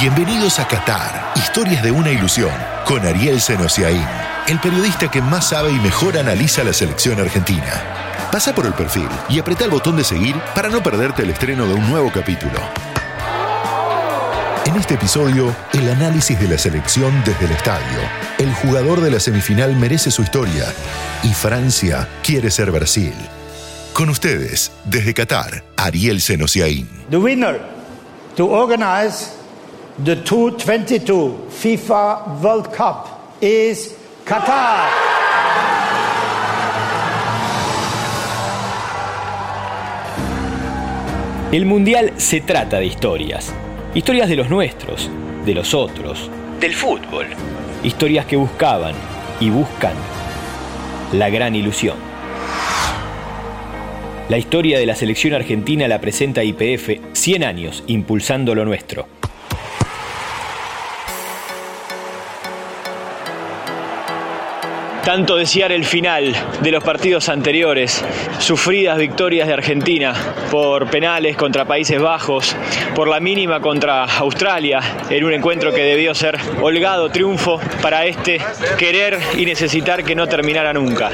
Bienvenidos a Qatar, historias de una ilusión, con Ariel Senosiaín, el periodista que más sabe y mejor analiza la selección argentina. Pasa por el perfil y apreta el botón de seguir para no perderte el estreno de un nuevo capítulo. En este episodio, el análisis de la selección desde el estadio. El jugador de la semifinal merece su historia y Francia quiere ser Brasil. Con ustedes, desde Qatar, Ariel Senosiaín. The winner to organize the 2022 FIFA World Cup is Qatar. El Mundial se trata de historias. Historias de los nuestros, de los otros, del fútbol. Historias que buscaban y buscan la gran ilusión. La historia de la selección argentina la presenta IPF 100 años impulsando lo nuestro. Tanto desear el final de los partidos anteriores, sufridas victorias de Argentina por penales contra Países Bajos, por la mínima contra Australia, en un encuentro que debió ser holgado triunfo para este querer y necesitar que no terminara nunca.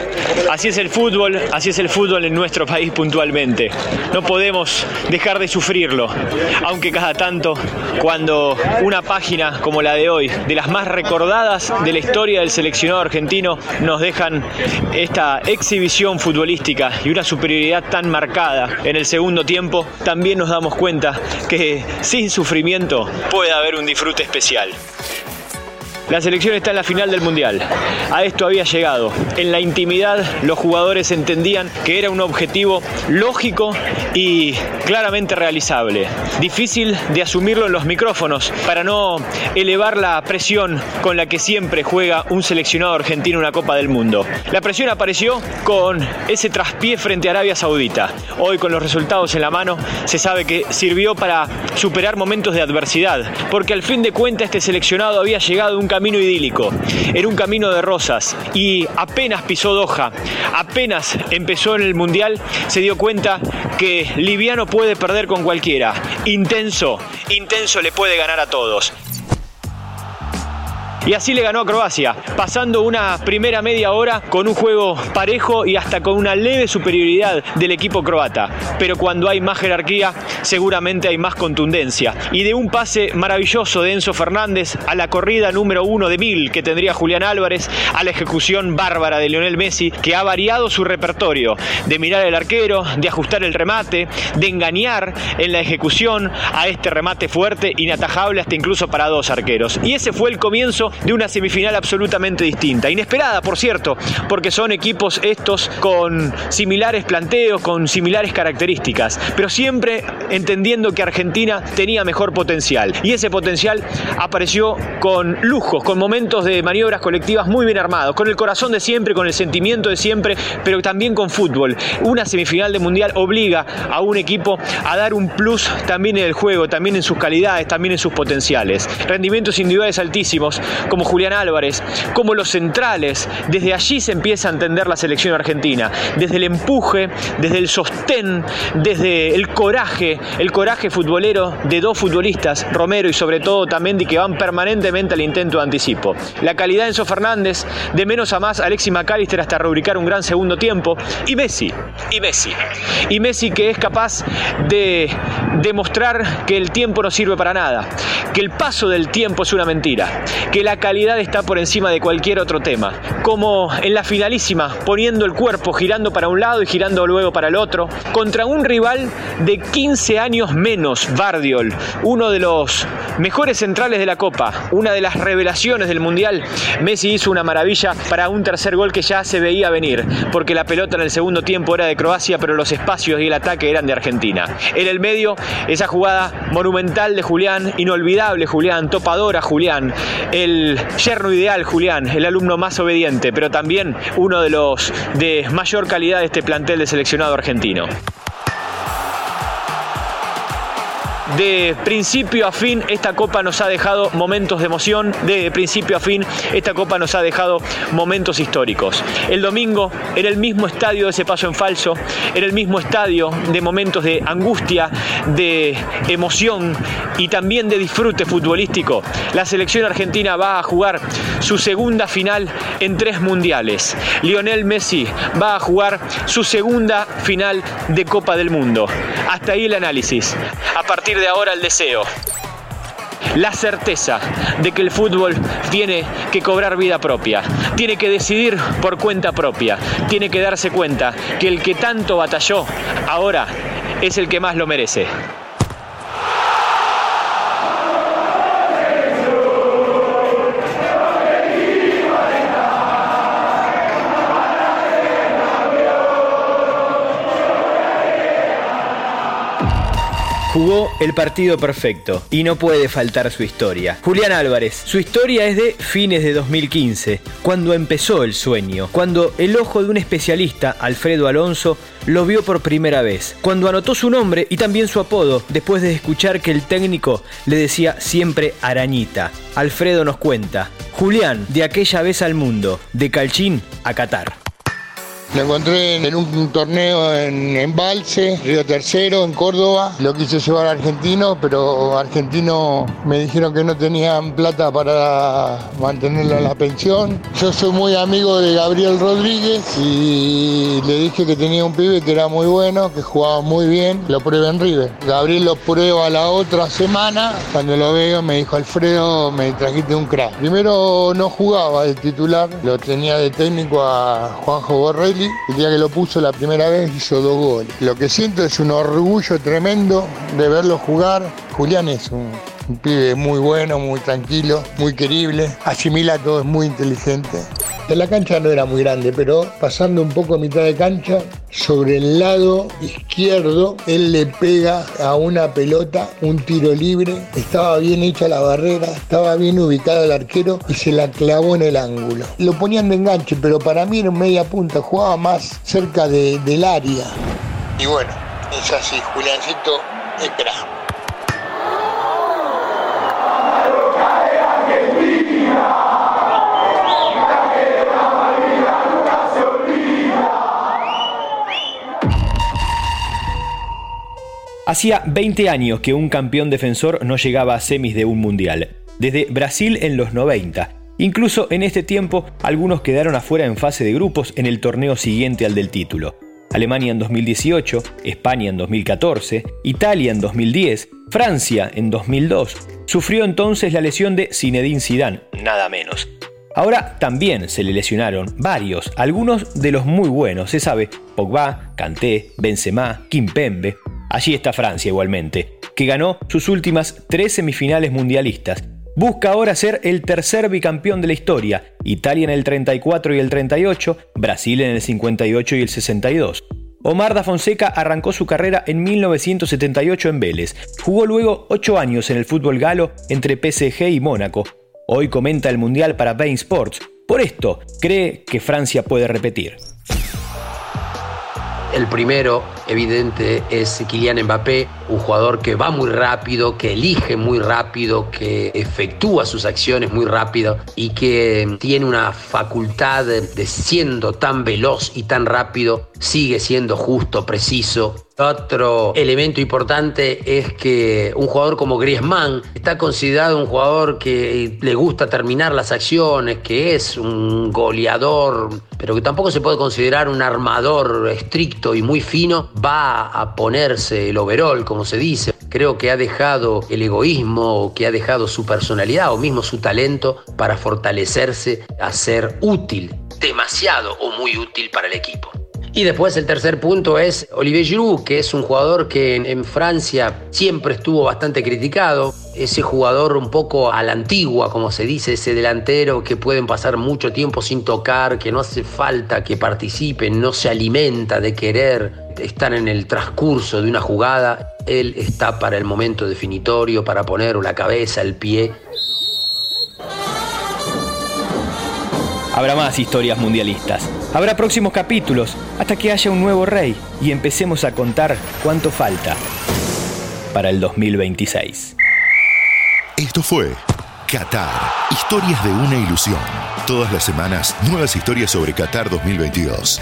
Así es el fútbol, así es el fútbol en nuestro país puntualmente. No podemos dejar de sufrirlo, aunque cada tanto cuando una página como la de hoy, de las más recordadas de la historia del seleccionado argentino, nos dejan esta exhibición futbolística y una superioridad tan marcada en el segundo tiempo, también nos damos cuenta que sin sufrimiento puede haber un disfrute especial. La selección está en la final del Mundial. A esto había llegado. En la intimidad los jugadores entendían que era un objetivo lógico y claramente realizable. Difícil de asumirlo en los micrófonos para no elevar la presión con la que siempre juega un seleccionado argentino en una Copa del Mundo. La presión apareció con ese traspié frente a Arabia Saudita. Hoy con los resultados en la mano se sabe que sirvió para superar momentos de adversidad, porque al fin de cuentas este seleccionado había llegado a un camino idílico, era un camino de rosas y apenas pisó Doha, apenas empezó en el Mundial, se dio cuenta que liviano puede perder con cualquiera, intenso, intenso le puede ganar a todos. Y así le ganó a Croacia, pasando una primera media hora con un juego parejo y hasta con una leve superioridad del equipo croata. Pero cuando hay más jerarquía, seguramente hay más contundencia. Y de un pase maravilloso de Enzo Fernández a la corrida número uno de mil que tendría Julián Álvarez, a la ejecución bárbara de Lionel Messi, que ha variado su repertorio de mirar el arquero, de ajustar el remate, de engañar en la ejecución a este remate fuerte, inatajable hasta incluso para dos arqueros. Y ese fue el comienzo de una semifinal absolutamente distinta. Inesperada, por cierto, porque son equipos estos con similares planteos, con similares características, pero siempre entendiendo que Argentina tenía mejor potencial. Y ese potencial apareció con lujos, con momentos de maniobras colectivas muy bien armados, con el corazón de siempre, con el sentimiento de siempre, pero también con fútbol. Una semifinal de mundial obliga a un equipo a dar un plus también en el juego, también en sus calidades, también en sus potenciales. Rendimientos individuales altísimos, como Julián Álvarez, como los centrales. Desde allí se empieza a entender la selección argentina, desde el empuje, desde el sostén, desde el coraje, el coraje futbolero de dos futbolistas, Romero y sobre todo Tamendi, que van permanentemente al intento de anticipo. La calidad de Enzo Fernández, de menos a más Alexis McAllister hasta rubricar un gran segundo tiempo, y Messi, y Messi, y Messi que es capaz de demostrar que el tiempo no sirve para nada, que el paso del tiempo es una mentira, que la calidad está por encima de cualquier otro tema, como en la finalísima, poniendo el cuerpo, girando para un lado y girando luego para el otro, contra un rival de 15 años menos, Bardiol, uno de los mejores centrales de la Copa, una de las revelaciones del Mundial. Messi hizo una maravilla para un tercer gol que ya se veía venir, porque la pelota en el segundo tiempo era de Croacia, pero los espacios y el ataque eran de Argentina. En el medio, esa jugada monumental de Julián, inolvidable Julián, topadora Julián, el yerno ideal Julián, el alumno más obediente, pero también uno de los de mayor calidad de este plantel de seleccionado argentino. De principio a fin, esta copa nos ha dejado momentos de emoción. De principio a fin, esta copa nos ha dejado momentos históricos. El domingo, en el mismo estadio de ese paso en falso, en el mismo estadio de momentos de angustia, de emoción y también de disfrute futbolístico, la selección argentina va a jugar su segunda final en tres mundiales. Lionel Messi va a jugar su segunda final de Copa del Mundo. Hasta ahí el análisis. A partir de ahora el deseo. La certeza de que el fútbol tiene que cobrar vida propia, tiene que decidir por cuenta propia, tiene que darse cuenta que el que tanto batalló ahora es el que más lo merece. Jugó el partido perfecto y no puede faltar su historia. Julián Álvarez, su historia es de fines de 2015, cuando empezó el sueño, cuando el ojo de un especialista, Alfredo Alonso, lo vio por primera vez, cuando anotó su nombre y también su apodo, después de escuchar que el técnico le decía siempre arañita. Alfredo nos cuenta, Julián, de aquella vez al mundo, de Calchín a Qatar. Lo encontré en un torneo en Embalse, Río Tercero, en Córdoba. Lo quise llevar a Argentino, pero Argentino me dijeron que no tenían plata para mantenerlo en la pensión. Yo soy muy amigo de Gabriel Rodríguez y le dije que tenía un pibe que era muy bueno, que jugaba muy bien. Lo pruebe en River. Gabriel lo prueba la otra semana. Cuando lo veo me dijo, Alfredo, me trajiste un crack. Primero no jugaba de titular, lo tenía de técnico a Juanjo El día que lo puso la primera vez hizo dos goles. Lo que siento es un orgullo tremendo de verlo jugar. Julián es un, un pibe muy bueno, muy tranquilo, muy querible, asimila todo, es muy inteligente. En la cancha no era muy grande, pero pasando un poco a mitad de cancha, sobre el lado izquierdo, él le pega a una pelota un tiro libre. Estaba bien hecha la barrera, estaba bien ubicado el arquero y se la clavó en el ángulo. Lo ponían de enganche, pero para mí era media punta, jugaba más cerca del área. Y bueno, es así, Juliancito espera. Hacía 20 años que un campeón defensor no llegaba a semis de un mundial, desde Brasil en los 90. Incluso en este tiempo, algunos quedaron afuera en fase de grupos en el torneo siguiente al del título. Alemania en 2018, España en 2014, Italia en 2010, Francia en 2002. Sufrió entonces la lesión de Zinedine Zidane, nada menos. Ahora también se le lesionaron varios, algunos de los muy buenos, se sabe, Pogba, Kanté, Benzema, Kimpembe. Allí está Francia igualmente, que ganó sus últimas tres semifinales mundialistas. Busca ahora ser el tercer bicampeón de la historia, Italia en el 34 y el 38, Brasil en el 58 y el 62. Omar da Fonseca arrancó su carrera en 1978 en Vélez. Jugó luego ocho años en el fútbol galo entre PSG y Mónaco. Hoy comenta el Mundial para Bain Sports. Por esto, cree que Francia puede repetir. El primero, evidente, es Kylian Mbappé, un jugador que va muy rápido, que elige muy rápido, que efectúa sus acciones muy rápido y que tiene una facultad de siendo tan veloz y tan rápido, sigue siendo justo, preciso, otro elemento importante es que un jugador como Griezmann está considerado un jugador que le gusta terminar las acciones, que es un goleador, pero que tampoco se puede considerar un armador estricto y muy fino. Va a ponerse el overall, como se dice. Creo que ha dejado el egoísmo, que ha dejado su personalidad o mismo su talento para fortalecerse a ser útil, demasiado o muy útil para el equipo. Y después el tercer punto es Olivier Giroud, que es un jugador que en, Francia siempre estuvo bastante criticado. Ese jugador un poco a la antigua, como se dice, ese delantero que pueden pasar mucho tiempo sin tocar, que no hace falta que participe, no se alimenta de querer estar en el transcurso de una jugada. Él está para el momento definitorio, para poner la cabeza, el pie Habrá más historias mundialistas. Habrá próximos capítulos hasta que haya un nuevo rey y empecemos a contar cuánto falta. para el 2026. Esto fue Qatar, historias de una ilusión. Todas las semanas, nuevas historias sobre Qatar 2022.